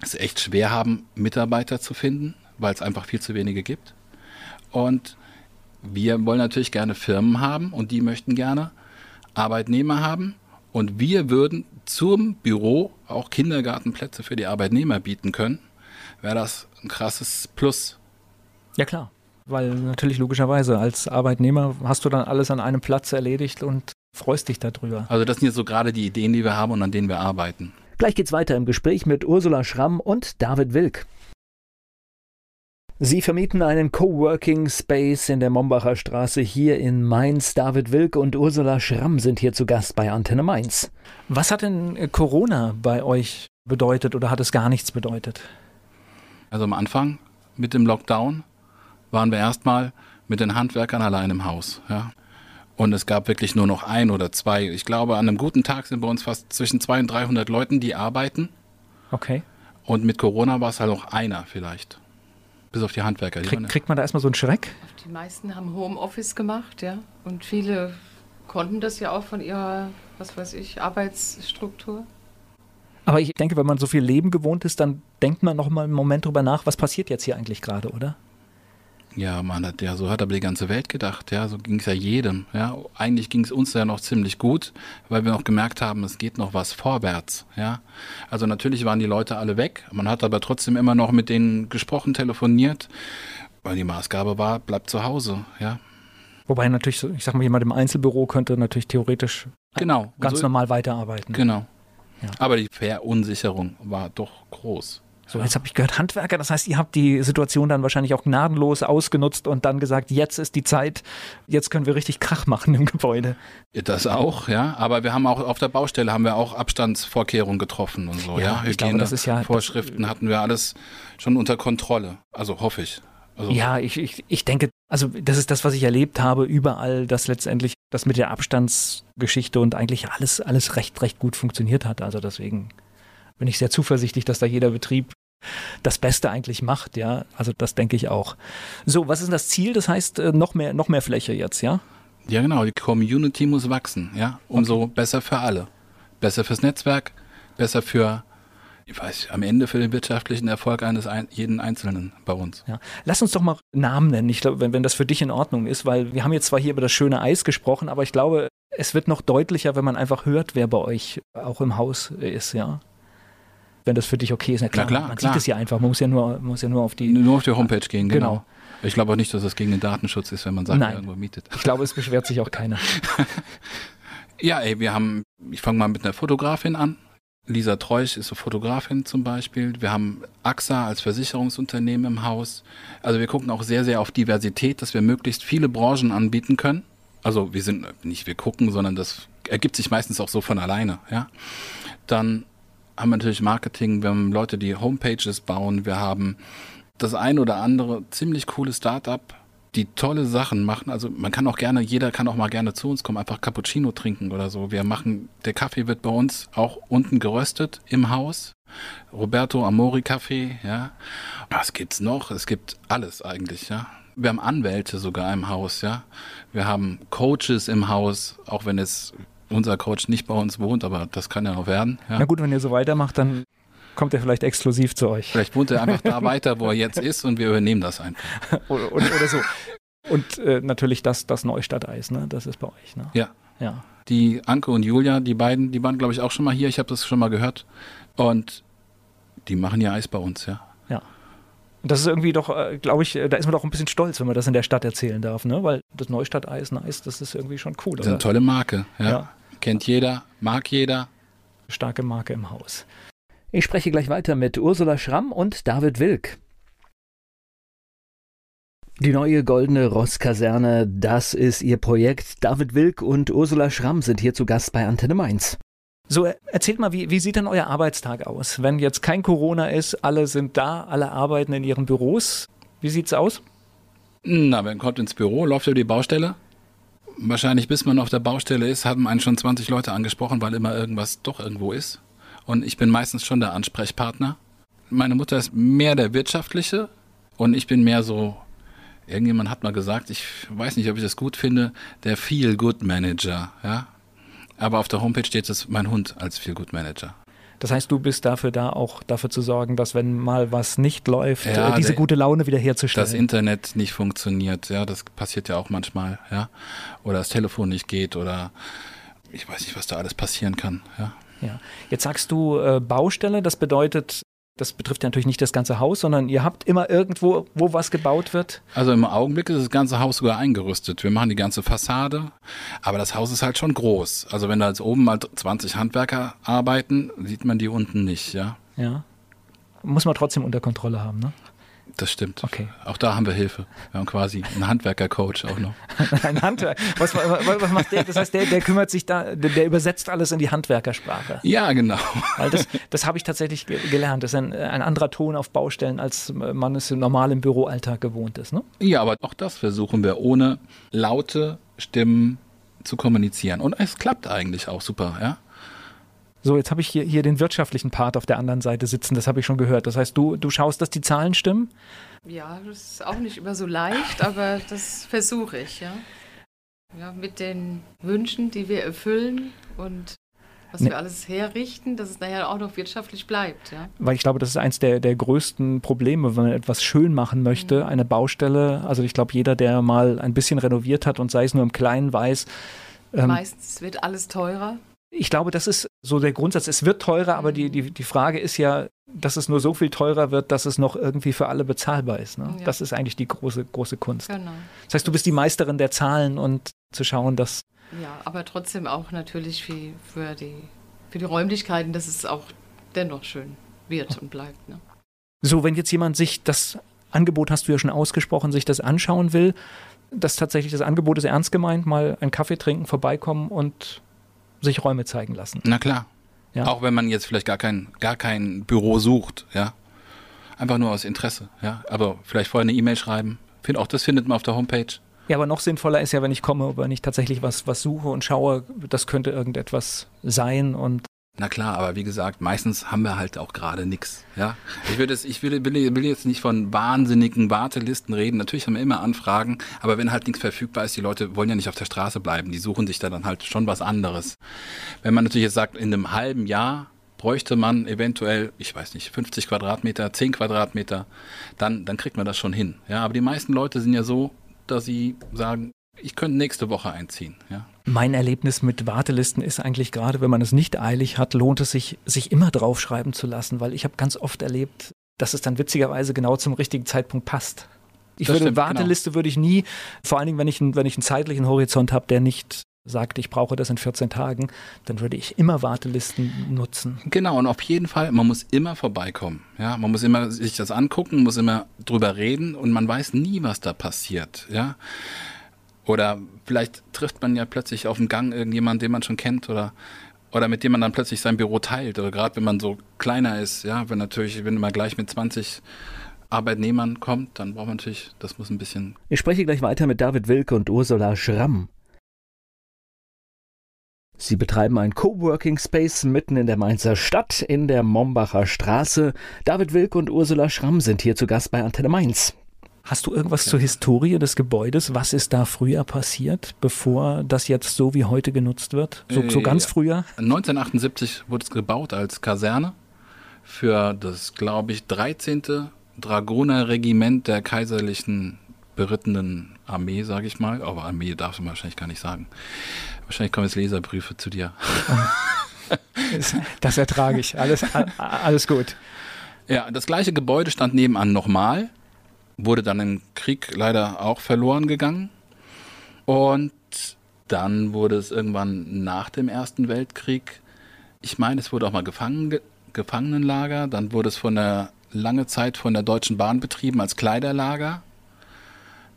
es echt schwer haben, Mitarbeiter zu finden, weil es einfach viel zu wenige gibt. Und wir wollen natürlich gerne Firmen haben und die möchten gerne Arbeitnehmer haben. Und wir würden zum Büro auch Kindergartenplätze für die Arbeitnehmer bieten können. Wäre das ein krasses Plus. Ja klar, weil natürlich logischerweise als Arbeitnehmer hast du dann alles an einem Platz erledigt und freust dich darüber. Also das sind jetzt so gerade die Ideen, die wir haben und an denen wir arbeiten. Gleich geht's weiter im Gespräch mit Ursula Schramm und David Wilk. Sie vermieten einen Coworking Space in der Mombacher Straße hier in Mainz. David Wilk und Ursula Schramm sind hier zu Gast bei Antenne Mainz. Was hat denn äh, Corona bei euch bedeutet oder hat es gar nichts bedeutet? Also am Anfang mit dem Lockdown waren wir erstmal mit den Handwerkern allein im Haus. Ja. Und es gab wirklich nur noch ein oder zwei. Ich glaube, an einem guten Tag sind bei uns fast zwischen 200 und 300 Leuten, die arbeiten. Okay. Und mit Corona war es halt auch einer vielleicht. Bis auf die Handwerker. Krieg, kriegt man da erstmal so einen Schreck? Die meisten haben Homeoffice gemacht, ja. Und viele konnten das ja auch von ihrer, was weiß ich, Arbeitsstruktur. Aber ich denke, wenn man so viel Leben gewohnt ist, dann denkt man noch mal einen Moment drüber nach, was passiert jetzt hier eigentlich gerade, oder? Ja, man hat ja, so hat aber die ganze Welt gedacht, ja, so ging es ja jedem, ja. Eigentlich ging es uns ja noch ziemlich gut, weil wir noch gemerkt haben, es geht noch was vorwärts, ja. Also natürlich waren die Leute alle weg, man hat aber trotzdem immer noch mit denen gesprochen, telefoniert, weil die Maßgabe war, bleibt zu Hause, ja. Wobei natürlich, ich sag mal, jemand im Einzelbüro könnte natürlich theoretisch genau. ganz so, normal weiterarbeiten. Genau. Ja. Aber die Verunsicherung war doch groß. So, jetzt habe ich gehört, Handwerker, das heißt, ihr habt die Situation dann wahrscheinlich auch gnadenlos ausgenutzt und dann gesagt, jetzt ist die Zeit, jetzt können wir richtig Krach machen im Gebäude. Das auch, ja. Aber wir haben auch auf der Baustelle haben wir auch Abstandsvorkehrungen getroffen und so, ja. ja? Ist ja Vorschriften hatten wir alles schon unter Kontrolle. Also hoffe ich. Also ja, ich, ich, ich denke, also das ist das, was ich erlebt habe, überall, dass letztendlich das mit der Abstandsgeschichte und eigentlich alles, alles recht, recht gut funktioniert hat. Also deswegen bin ich sehr zuversichtlich, dass da jeder Betrieb das Beste eigentlich macht, ja. Also das denke ich auch. So, was ist denn das Ziel? Das heißt, äh, noch mehr, noch mehr Fläche jetzt, ja? Ja, genau. Die Community muss wachsen, ja. Umso okay. besser für alle. Besser fürs Netzwerk, besser für, ich weiß, am Ende für den wirtschaftlichen Erfolg eines ein, jeden Einzelnen bei uns. Ja. Lass uns doch mal Namen nennen, ich glaube, wenn, wenn das für dich in Ordnung ist, weil wir haben jetzt zwar hier über das schöne Eis gesprochen, aber ich glaube, es wird noch deutlicher, wenn man einfach hört, wer bei euch auch im Haus ist, ja wenn das für dich okay ist. Na klar, klar man klar. sieht es ja einfach. Man muss ja nur, muss ja nur auf die nur auf die Homepage gehen. Genau. genau. Ich glaube auch nicht, dass das gegen den Datenschutz ist, wenn man sagt, Nein. irgendwo mietet. Ich glaube, es beschwert sich auch keiner. ja, ey, wir haben. Ich fange mal mit einer Fotografin an. Lisa Treusch ist eine Fotografin zum Beispiel. Wir haben AXA als Versicherungsunternehmen im Haus. Also wir gucken auch sehr, sehr auf Diversität, dass wir möglichst viele Branchen anbieten können. Also wir sind nicht wir gucken, sondern das ergibt sich meistens auch so von alleine. Ja. Dann haben natürlich Marketing, wir haben Leute, die Homepages bauen, wir haben das ein oder andere ziemlich coole Startup, die tolle Sachen machen. Also man kann auch gerne, jeder kann auch mal gerne zu uns kommen, einfach Cappuccino trinken oder so. Wir machen, der Kaffee wird bei uns auch unten geröstet im Haus. Roberto Amori Kaffee, ja. Was gibt's noch? Es gibt alles eigentlich, ja. Wir haben Anwälte sogar im Haus, ja. Wir haben Coaches im Haus, auch wenn es unser Coach nicht bei uns wohnt, aber das kann ja noch werden. Ja. Na gut, wenn ihr so weitermacht, dann kommt er vielleicht exklusiv zu euch. Vielleicht wohnt er einfach da weiter, wo er jetzt ist und wir übernehmen das einfach. oder, oder, oder, so. Und äh, natürlich das, das Neustadt-Eis, ne? das ist bei euch. Ne? Ja. ja. Die Anke und Julia, die beiden, die waren, glaube ich, auch schon mal hier. Ich habe das schon mal gehört. Und die machen ja Eis bei uns, ja. Ja. Und das ist irgendwie doch, äh, glaube ich, da ist man doch ein bisschen stolz, wenn man das in der Stadt erzählen darf, ne? Weil das Neustadt-Eis, nice, das ist irgendwie schon cool. Das ist eine tolle Marke, ja. ja. Kennt jeder, mag jeder. Starke Marke im Haus. Ich spreche gleich weiter mit Ursula Schramm und David Wilk. Die neue goldene Rosskaserne, das ist ihr Projekt. David Wilk und Ursula Schramm sind hier zu Gast bei Antenne Mainz. So, erzählt mal, wie, wie sieht denn euer Arbeitstag aus? Wenn jetzt kein Corona ist, alle sind da, alle arbeiten in ihren Büros. Wie sieht's aus? Na, man kommt ins Büro, läuft über die Baustelle, wahrscheinlich bis man auf der Baustelle ist, haben einen schon 20 Leute angesprochen, weil immer irgendwas doch irgendwo ist. Und ich bin meistens schon der Ansprechpartner. Meine Mutter ist mehr der wirtschaftliche und ich bin mehr so, irgendjemand hat mal gesagt, ich weiß nicht, ob ich das gut finde, der Feel-Good-Manager. Ja? Aber auf der Homepage steht es mein Hund als Feel-Good-Manager. Das heißt, du bist dafür da, auch dafür zu sorgen, dass wenn mal was nicht läuft, Ja, äh, diese der- gute Laune wiederherzustellen. das Internet nicht funktioniert, ja, das passiert ja auch manchmal, ja, oder das Telefon nicht geht oder ich weiß nicht, was da alles passieren kann, ja. Ja. Jetzt sagst du äh, Baustelle, das bedeutet, das betrifft ja natürlich nicht das ganze Haus, sondern ihr habt immer irgendwo, wo was gebaut wird. Also im Augenblick ist das ganze Haus sogar eingerüstet. Wir machen die ganze Fassade, aber das Haus ist halt schon groß. Also wenn da jetzt oben mal 20 Handwerker arbeiten, sieht man die unten nicht, ja. Ja. Muss man trotzdem unter Kontrolle haben, ne? Das stimmt. Okay. Auch da haben wir Hilfe. Wir haben quasi einen Handwerker-Coach auch noch. Ein Handwerk. Was, was, macht der? Das heißt, der, der kümmert sich da, der, der übersetzt alles in die Handwerkersprache. Ja, genau. Weil das, das habe ich tatsächlich ge gelernt. Das ist ein, ein anderer Ton auf Baustellen, als man es im Büroalltag gewohnt ist. Ne? Ja, aber auch das versuchen wir ohne laute Stimmen zu kommunizieren. Und es klappt eigentlich auch super, ja. So, jetzt habe ich hier, hier den wirtschaftlichen Part auf der anderen Seite sitzen. Das habe ich schon gehört. Das heißt, du, du schaust, dass die Zahlen stimmen. Ja, das ist auch nicht immer so leicht, aber das versuche ich, ja. Ja, mit den Wünschen, die wir erfüllen und was Ne- wir alles herrichten, dass es nachher auch noch wirtschaftlich bleibt, ja. Weil ich glaube, das ist eins der, der größten Probleme, wenn man etwas schön machen möchte, eine Baustelle. Also ich glaube, jeder, der mal ein bisschen renoviert hat und sei es nur im Kleinen, weiß, ähm, Meistens wird alles teurer. ich glaube, das ist so der Grundsatz. Es wird teurer, aber die, die, die Frage ist ja, dass es nur so viel teurer wird, dass es noch irgendwie für alle bezahlbar ist. Ne? Ja. Das ist eigentlich die große, große Kunst. Genau. Das heißt, du bist die Meisterin der Zahlen und zu schauen, dass Ja, aber trotzdem auch natürlich für, für, die, für die Räumlichkeiten, dass es auch dennoch schön wird und bleibt. Ne? so, wenn jetzt jemand sich das Angebot hast du ja schon ausgesprochen, sich das anschauen will, dass tatsächlich das Angebot ist ernst gemeint, mal einen Kaffee trinken, vorbeikommen und sich Räume zeigen lassen. Na klar. Ja. Auch wenn man jetzt vielleicht gar kein, gar kein Büro sucht, ja. Einfach nur aus Interesse, ja. Aber vielleicht vorher eine E-Mail schreiben. Find, auch das findet man auf der Homepage. Ja, aber noch sinnvoller ist ja, wenn ich komme, wenn ich tatsächlich was, was suche und schaue, das könnte irgendetwas sein und Na klar, aber wie gesagt, meistens haben wir halt auch gerade nichts. Ja, ich würde es, ich will, will, will jetzt nicht von wahnsinnigen Wartelisten reden. Natürlich haben wir immer Anfragen, aber wenn halt nichts verfügbar ist, die Leute wollen ja nicht auf der Straße bleiben. Die suchen sich da dann halt schon was anderes. Wenn man natürlich jetzt sagt, in einem halben Jahr bräuchte man eventuell, ich weiß nicht, 50 Quadratmeter, 10 Quadratmeter, dann, dann kriegt man das schon hin. Ja, aber die meisten Leute sind ja so, dass sie sagen, ich könnte nächste Woche einziehen. Ja. Mein Erlebnis mit Wartelisten ist eigentlich gerade, wenn man es nicht eilig hat, lohnt es sich, sich immer draufschreiben zu lassen, weil ich habe ganz oft erlebt, dass es dann witzigerweise genau zum richtigen Zeitpunkt passt. Ich Das würde stimmt, genau. Warteliste würde ich nie, vor allen Dingen, wenn ich, einen- wenn ich einen zeitlichen Horizont habe, der nicht sagt, ich brauche das in 14 Tagen, dann würde ich immer Wartelisten nutzen. Genau, und auf jeden Fall, man muss immer vorbeikommen. Ja, man muss immer sich das angucken, muss immer drüber reden und man weiß nie, was da passiert. Ja, oder vielleicht trifft man ja plötzlich auf dem Gang irgendjemanden, den man schon kennt oder oder mit dem man dann plötzlich sein Büro teilt oder gerade wenn man so kleiner ist, ja, wenn natürlich, wenn man gleich mit 20 Arbeitnehmern kommt, dann braucht man natürlich, das muss ein bisschen Ich spreche gleich weiter mit David Wilke und Ursula Schramm. Sie betreiben ein Coworking Space mitten in der Mainzer Stadt in der Mombacher Straße. David Wilke und Ursula Schramm sind hier zu Gast bei Antenne Mainz. Hast du irgendwas zur Historie des Gebäudes? Was ist da früher passiert, bevor das jetzt so wie heute genutzt wird? So, so Äh, ganz ja. früher? 1978 wurde es gebaut als Kaserne für das, glaube ich, 13. Dragonerregiment der kaiserlichen berittenen Armee, sage ich mal. Aber Armee darf man wahrscheinlich gar nicht sagen. Wahrscheinlich kommen jetzt Leserbriefe zu dir. Das ertrage ich. Alles, alles gut. Ja, das gleiche Gebäude stand nebenan nochmal, wurde dann im Krieg leider auch verloren gegangen. Und dann wurde es irgendwann nach dem Ersten Weltkrieg, ich meine, es wurde auch mal Gefangen, Gefangenenlager, dann wurde es von der lange Zeit von der Deutschen Bahn betrieben als Kleiderlager.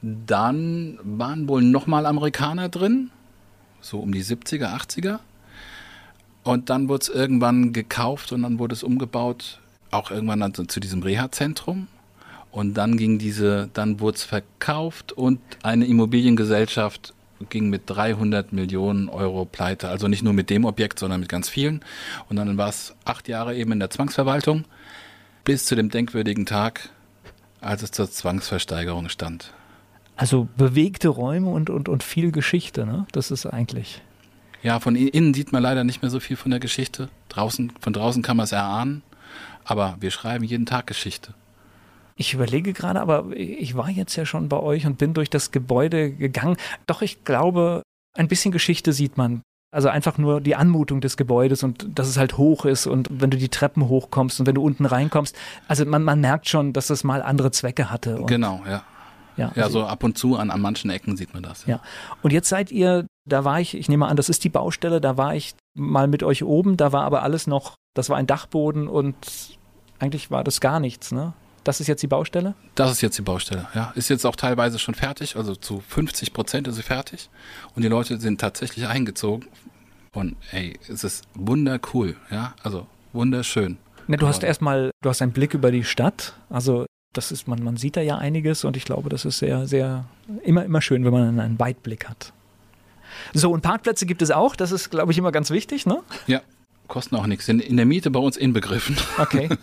Dann waren wohl nochmal Amerikaner drin, so um die 70er, 80er. Und dann wurde es irgendwann gekauft und dann wurde es umgebaut, auch irgendwann dann zu, zu diesem Reha-Zentrum. Und dann ging diese, dann wurde es verkauft und eine Immobiliengesellschaft ging mit 300 Millionen Euro pleite. Also nicht nur mit dem Objekt, sondern mit ganz vielen. Und dann war es acht Jahre eben in der Zwangsverwaltung bis zu dem denkwürdigen Tag, als es zur Zwangsversteigerung stand. Also bewegte Räume und, und, und viel Geschichte, ne? Das ist eigentlich. Ja, von innen sieht man leider nicht mehr so viel von der Geschichte. Draußen, von draußen kann man es erahnen. Aber wir schreiben jeden Tag Geschichte. Ich überlege gerade, aber ich war jetzt ja schon bei euch und bin durch das Gebäude gegangen. Doch ich glaube, ein bisschen Geschichte sieht man. Also einfach nur die Anmutung des Gebäudes und dass es halt hoch ist und wenn du die Treppen hochkommst und wenn du unten reinkommst. Also man, man merkt schon, dass es mal andere Zwecke hatte. genau, ja. Ja, ja also so ab und zu an, an manchen Ecken sieht man das. Ja. ja. Und jetzt seid ihr, da war ich, ich nehme an, das ist die Baustelle, da war ich mal mit euch oben, da war aber alles noch, das war ein Dachboden und eigentlich war das gar nichts, ne? Das ist jetzt die Baustelle? Das ist jetzt die Baustelle, ja. Ist jetzt auch teilweise schon fertig, also zu 50 Prozent ist sie fertig. Und die Leute sind tatsächlich eingezogen. Und ey, es ist wundercool, ja. Also wunderschön. Ne, du hast erstmal, du hast einen Blick über die Stadt. Also das ist, man, man sieht da ja einiges und ich glaube, das ist sehr, sehr, immer, immer schön, wenn man einen Weitblick hat. So, und Parkplätze gibt es auch, das ist, glaube ich, immer ganz wichtig, ne? Ja, kosten auch nichts. In, in der Miete bei uns inbegriffen. Okay.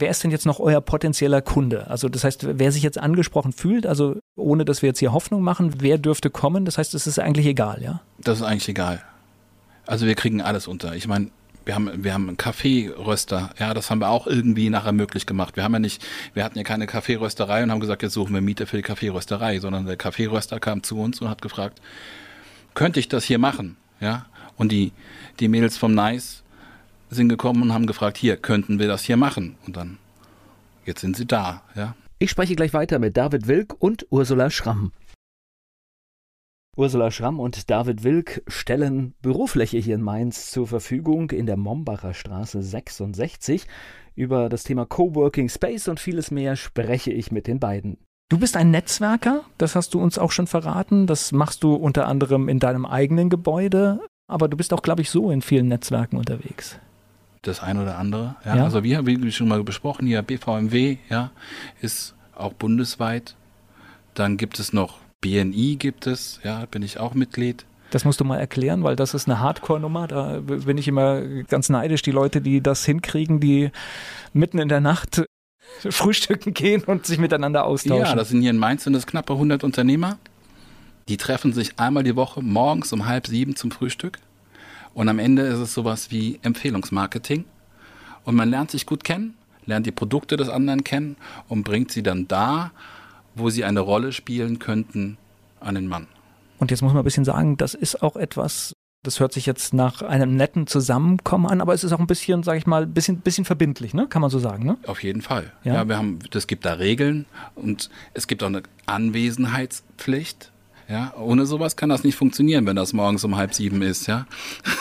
Wer ist denn jetzt noch euer potenzieller Kunde? Also das heißt, wer sich jetzt angesprochen fühlt, also ohne dass wir jetzt hier Hoffnung machen, wer dürfte kommen? Das heißt, es ist eigentlich egal, ja? Das ist eigentlich egal. Also wir kriegen alles unter. Ich meine, wir haben, wir haben einen Kaffeeröster, ja, das haben wir auch irgendwie nachher möglich gemacht. Wir haben ja nicht, wir hatten ja keine Kaffeerösterei und haben gesagt, jetzt suchen wir Mieter für die Kaffeerösterei, sondern der Kaffeeröster kam zu uns und hat gefragt, könnte ich das hier machen? Ja, und die, die Mädels vom Nice sind gekommen und haben gefragt, hier, könnten wir das hier machen? Und dann, jetzt sind sie da, ja. Ich spreche gleich weiter mit David Wilk und Ursula Schramm. Ursula Schramm und David Wilk stellen Bürofläche hier in Mainz zur Verfügung in der Mombacher Straße 66. Über das Thema Coworking Space und vieles mehr spreche ich mit den beiden. Du bist ein Netzwerker, das hast du uns auch schon verraten. Das machst du unter anderem in deinem eigenen Gebäude, aber du bist auch, glaube ich, so in vielen Netzwerken unterwegs das ein oder andere. Ja? ja? Also wir, wie schon mal besprochen, hier BVMW, ja, ist auch bundesweit. Dann gibt es noch BNI gibt es, ja, bin ich auch Mitglied. Das musst du mal erklären, weil das ist eine Hardcore-Nummer. Da bin ich immer ganz neidisch, die Leute, die das hinkriegen, die mitten in der Nacht frühstücken gehen und sich miteinander austauschen. Ja, das sind hier in Mainz sind das knappe 100 Unternehmer. Die treffen sich einmal die Woche morgens um halb sieben zum Frühstück. Und am Ende ist es sowas wie Empfehlungsmarketing. Und man lernt sich gut kennen, lernt die Produkte des anderen kennen und bringt sie dann da, wo sie eine Rolle spielen könnten, an den Mann. Und jetzt muss man ein bisschen sagen, das ist auch etwas, das hört sich jetzt nach einem netten Zusammenkommen an, aber es ist auch ein bisschen, sage ich mal, ein bisschen, bisschen verbindlich, ne? Kann man so sagen, ne? Auf jeden Fall. Ja, ja wir haben, es gibt da Regeln und es gibt auch eine Anwesenheitspflicht. Ja, ohne sowas kann das nicht funktionieren, wenn das morgens um halb sieben ist, ja.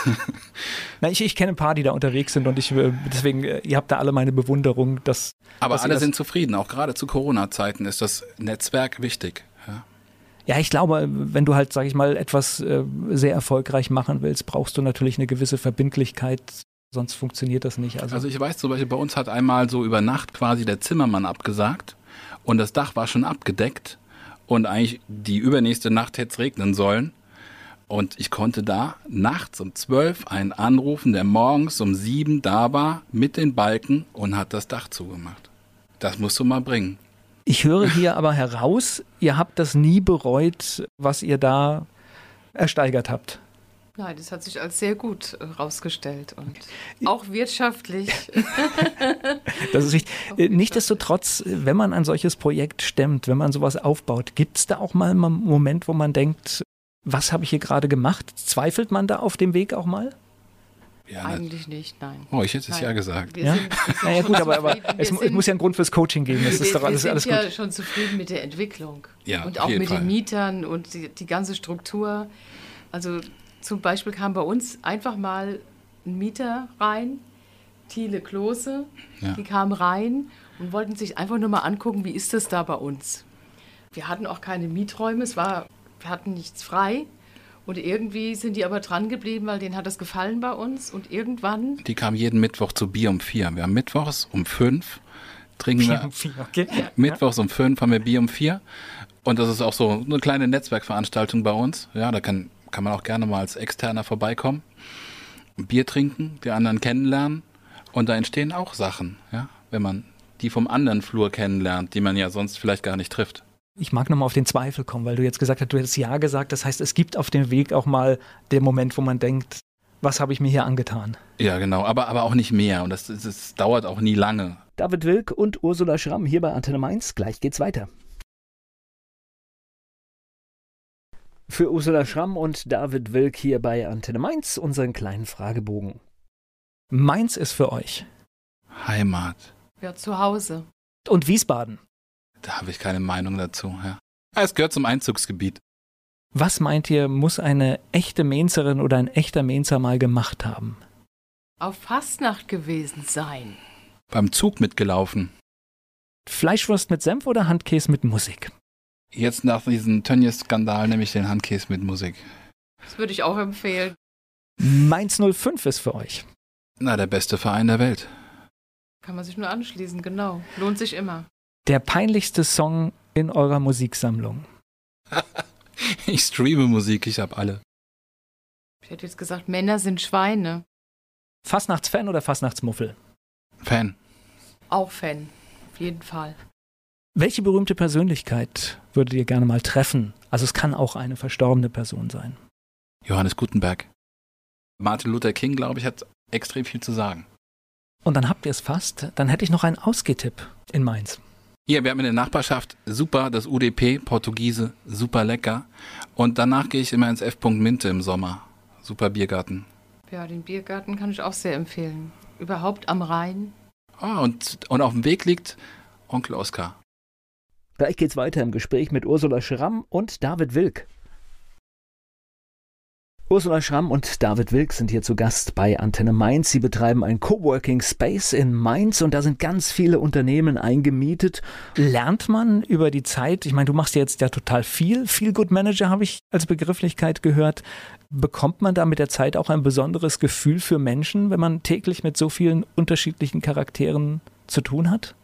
Na, ich, ich kenne ein paar, die da unterwegs sind und ich äh, deswegen, äh, ihr habt da alle meine Bewunderung, dass. Aber dass alle sind zufrieden, auch gerade zu Corona-Zeiten ist das Netzwerk wichtig. Ja. Ja, ich glaube, wenn du halt, sag ich mal, etwas äh, sehr erfolgreich machen willst, brauchst du natürlich eine gewisse Verbindlichkeit, sonst funktioniert das nicht. Also, also ich weiß zum Beispiel, bei uns hat einmal so über Nacht quasi der Zimmermann abgesagt und das Dach war schon abgedeckt und eigentlich die übernächste Nacht hätte es regnen sollen. Und ich konnte da nachts um zwölf einen anrufen, der morgens um sieben da war mit den Balken und hat das Dach zugemacht. Das musst du mal bringen. Ich höre hier aber heraus, ihr habt das nie bereut, was ihr da ersteigert habt. Nein, das hat sich als sehr gut herausgestellt äh, und auch wirtschaftlich. das ist wichtig. Nichtsdestotrotz, wenn man ein solches Projekt stemmt, wenn man sowas aufbaut, gibt es da auch mal einen Moment, wo man denkt, was habe ich hier gerade gemacht? Zweifelt man da auf dem Weg auch mal? Ja, Eigentlich nicht, nein. Oh, ich hätte es ja gesagt. Wir ja? Sind, naja, gut, aber, aber es, sind, muss ja einen Grund fürs Coaching geben. Das ist doch alles, wir sind alles ja schon zufrieden mit der Entwicklung. Ja, und auch mit Fall. den Mietern und die, die ganze Struktur. Also zum Beispiel kam bei uns einfach mal ein Mieter rein, Thiele Klose, ja. die kamen rein und wollten sich einfach nur mal angucken, wie ist das da bei uns. Wir hatten auch keine Mieträume, es war, wir hatten nichts frei. Und irgendwie sind die aber dran geblieben, weil denen hat das gefallen bei uns. Und irgendwann. Die kamen jeden Mittwoch zu Bier um vier. Wir haben Mittwochs um fünf trinken Bier um vier, okay. Mittwochs um fünf haben wir Bier um vier Und das ist auch so eine kleine Netzwerkveranstaltung bei uns. Ja, da kann, kann man auch gerne mal als Externer vorbeikommen, ein Bier trinken, die anderen kennenlernen. Und da entstehen auch Sachen, ja, wenn man die vom anderen Flur kennenlernt, die man ja sonst vielleicht gar nicht trifft. Ich mag nochmal auf den Zweifel kommen, weil du jetzt gesagt hast, du hättest Ja gesagt. Das heißt, es gibt auf dem Weg auch mal den Moment, wo man denkt, was habe ich mir hier angetan? Ja, genau, aber, aber auch nicht mehr. Und das, das, das dauert auch nie lange. David Wilk und Ursula Schramm hier bei Antenne Mainz. Gleich geht's weiter. Für Ursula Schramm und David Wilk hier bei Antenne Mainz unseren kleinen Fragebogen. Mainz ist für euch. Heimat. Ja, zu Hause. Und Wiesbaden. Da habe ich keine Meinung dazu, ja. Es gehört zum Einzugsgebiet. Was meint ihr, muss eine echte Mainzerin oder ein echter Mainzer mal gemacht haben? Auf Fastnacht gewesen sein. Beim Zug mitgelaufen. Fleischwurst mit Senf oder Handkäse mit Musik? Jetzt nach diesem Tönnies-Skandal nehme ich den Handkäse mit Musik. Das würde ich auch empfehlen. Mainz 05 ist für euch. Na, der beste Verein der Welt. Kann man sich nur anschließen, genau. Lohnt sich immer. Der peinlichste Song in eurer Musiksammlung. ich streame Musik, ich habe alle. Ich hätte jetzt gesagt, Männer sind Schweine. Fastnachtsfan oder Fastnachtsmuffel? Fan. Auch Fan. Auf jeden Fall. Welche berühmte Persönlichkeit würdet ihr gerne mal treffen? Also es kann auch eine verstorbene Person sein. Johannes Gutenberg. Martin Luther King, glaube ich, hat extrem viel zu sagen. Und dann habt ihr es fast. Dann hätte ich noch einen Ausgehtipp in Mainz. Hier, wir haben in der Nachbarschaft super das UDP, Portugiese, super lecker. Und danach gehe ich immer ins F. Minte im Sommer. Super Biergarten. Ja, den Biergarten kann ich auch sehr empfehlen. Überhaupt am Rhein. Ah, und, und auf dem Weg liegt Onkel Oskar. Gleich geht's weiter im Gespräch mit Ursula Schramm und David Wilk. Ursula Schramm und David Wilk sind hier zu Gast bei Antenne Mainz. Sie betreiben ein Coworking Space in Mainz und da sind ganz viele Unternehmen eingemietet. Lernt man über die Zeit, ich meine, du machst jetzt ja total viel, Feel Good Manager habe ich als Begrifflichkeit gehört. Bekommt man da mit der Zeit auch ein besonderes Gefühl für Menschen, wenn man täglich mit so vielen unterschiedlichen Charakteren zu tun hat?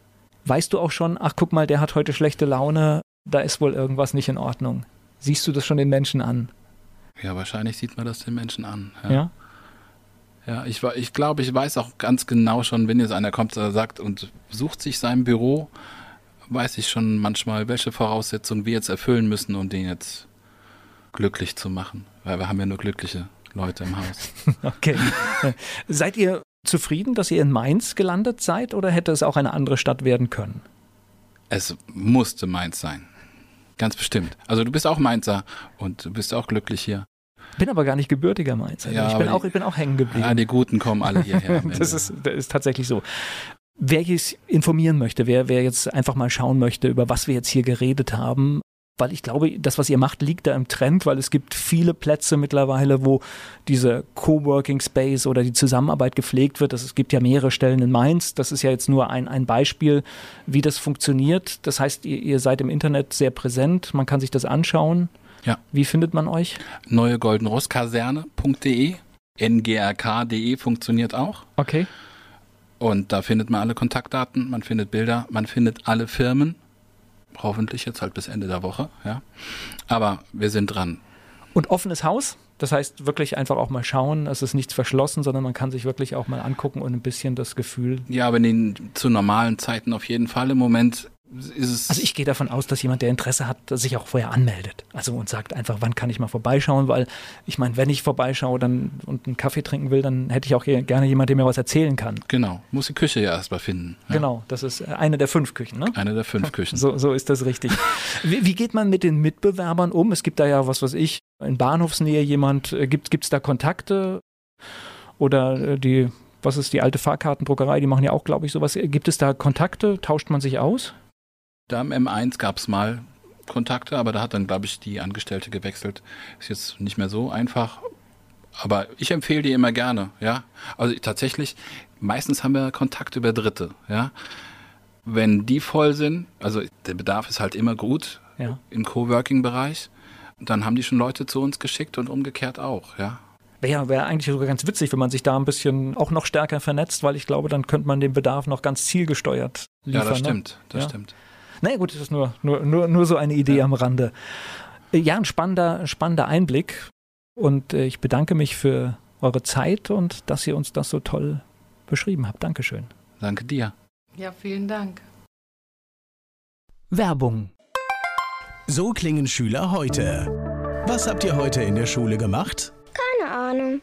Weißt du auch schon, ach guck mal, der hat heute schlechte Laune, da ist wohl irgendwas nicht in Ordnung. Siehst du das schon den Menschen an? Ja, wahrscheinlich sieht man das den Menschen an. Ja. ja? Ja, ich, ich glaube, ich weiß auch ganz genau schon, wenn jetzt einer kommt, der sagt und sucht sich sein Büro, weiß ich schon manchmal, welche Voraussetzungen wir jetzt erfüllen müssen, um den jetzt glücklich zu machen. Weil wir haben ja nur glückliche Leute im Haus. Okay. seid ihr zufrieden, dass ihr in Mainz gelandet seid oder hätte es auch eine andere Stadt werden können? Es musste Mainz sein. Ganz bestimmt. Also du bist auch Mainzer und du bist auch glücklich hier. Bin aber gar nicht gebürtiger Mainzer. Ja, ich, bin auch, ich bin auch hängen geblieben. Ja, die Guten kommen alle hierher. das, ist, das ist tatsächlich so. Wer jetzt informieren möchte, wer, wer jetzt einfach mal schauen möchte, über was wir jetzt hier geredet haben, weil ich glaube, das, was ihr macht, liegt da im Trend, weil es gibt viele Plätze mittlerweile, wo diese Coworking Space oder die Zusammenarbeit gepflegt wird. Es gibt ja mehrere Stellen in Mainz. Das ist ja jetzt nur ein, ein Beispiel, wie das funktioniert. Das heißt, ihr, ihr seid im Internet sehr präsent. Man kann sich das anschauen. Ja. Wie findet man euch? Neue Goldenrosskaserne.de, ngrk.de funktioniert auch. Okay. Und da findet man alle Kontaktdaten, man findet Bilder, man findet alle Firmen hoffentlich jetzt halt bis Ende der Woche, ja. Aber wir sind dran. Und offenes Haus? Das heißt wirklich einfach auch mal schauen, es ist nichts verschlossen, sondern man kann sich wirklich auch mal angucken und ein bisschen das Gefühl. Ja, aber in den, zu normalen Zeiten auf jeden Fall. Im Moment also ich gehe davon aus, dass jemand, der Interesse hat, sich auch vorher anmeldet. Also und sagt einfach, wann kann ich mal vorbeischauen, weil ich meine, wenn ich vorbeischaue dann, und einen Kaffee trinken will, dann hätte ich auch gerne jemanden, der mir was erzählen kann. Genau, muss die Küche ja erstmal finden. Ja. Genau, das ist eine der fünf Küchen, ne? Eine der fünf Küchen. So, so ist das richtig. wie, wie, geht man mit den Mitbewerbern um? Es gibt da ja, was weiß ich, in Bahnhofsnähe jemand, äh, gibt es da Kontakte? Oder äh, die, was ist die alte Fahrkartendruckerei, die machen ja auch, glaube ich, sowas. Gibt es da Kontakte? Tauscht man sich aus? Da im M1 gab es mal Kontakte, aber da hat dann, glaube ich, die Angestellte gewechselt. Ist jetzt nicht mehr so einfach. Aber ich empfehle die immer gerne, ja. Also tatsächlich, meistens haben wir Kontakt über Dritte, ja. Wenn die voll sind, also der Bedarf ist halt immer gut ja. im Coworking-Bereich, dann haben die schon Leute zu uns geschickt und umgekehrt auch, ja. Wäre wär eigentlich sogar ganz witzig, wenn man sich da ein bisschen auch noch stärker vernetzt, weil ich glaube, dann könnte man den Bedarf noch ganz zielgesteuert liefern. Ja, das ne? stimmt, das ja. stimmt. Naja gut, das ist nur, nur, nur, nur so eine Idee ja. am Rande. Äh, ja, ein spannender, spannender Einblick. Und äh, ich bedanke mich für eure Zeit und dass ihr uns das so toll beschrieben habt. Dankeschön. Danke dir. Ja, vielen Dank. Werbung. So klingen Schüler heute. Was habt ihr heute in der Schule gemacht? Keine Ahnung.